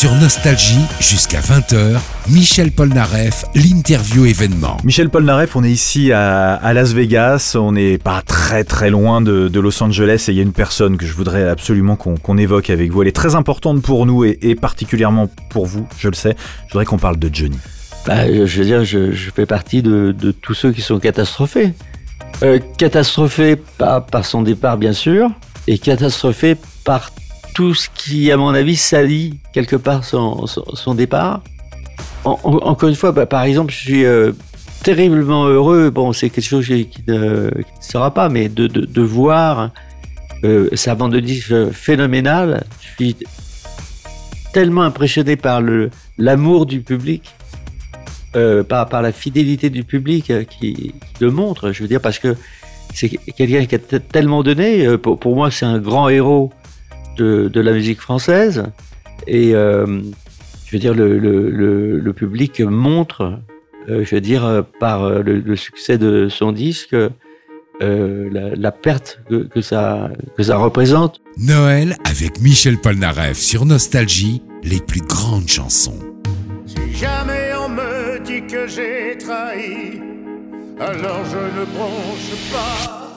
Sur Nostalgie, jusqu'à 20h, Michel Polnareff, l'interview événement. Michel Polnareff, on est ici à, Las Vegas, on n'est pas très très loin de, Los Angeles et il y a une personne que je voudrais absolument qu'on évoque avec vous. Elle est très importante pour nous et, particulièrement pour vous, je le sais. Je voudrais qu'on parle de Johnny. Bah, je veux dire, je, fais partie de, tous ceux qui sont catastrophés. Euh, catastrophé par, par son départ, bien sûr, et catastrophé par tout ce qui, à mon avis, salit quelque part son, son, départ. encore une fois, bah, par exemple, je suis euh, terriblement heureux, bon, c'est quelque chose qui, ne, sera pas, mais de, de, voir euh, sa bande de disques phénoménale. Je suis tellement impressionné par l'amour du public euh, par, par, la fidélité du public euh, qui, le montre. Je veux dire, parce que c'est quelqu'un qui a tellement donné. Euh, pour, pour moi, c'est un grand héros de, de, la musique française. Et je veux dire, le, le, le, public montre, je veux dire, par le, succès de son disque, la, la, perte que, que, ça, que ça représente. Noël avec Michel Polnareff sur Nostalgie, les plus grandes chansons. Si jamais que j'ai trahi, alors je ne bronche pas.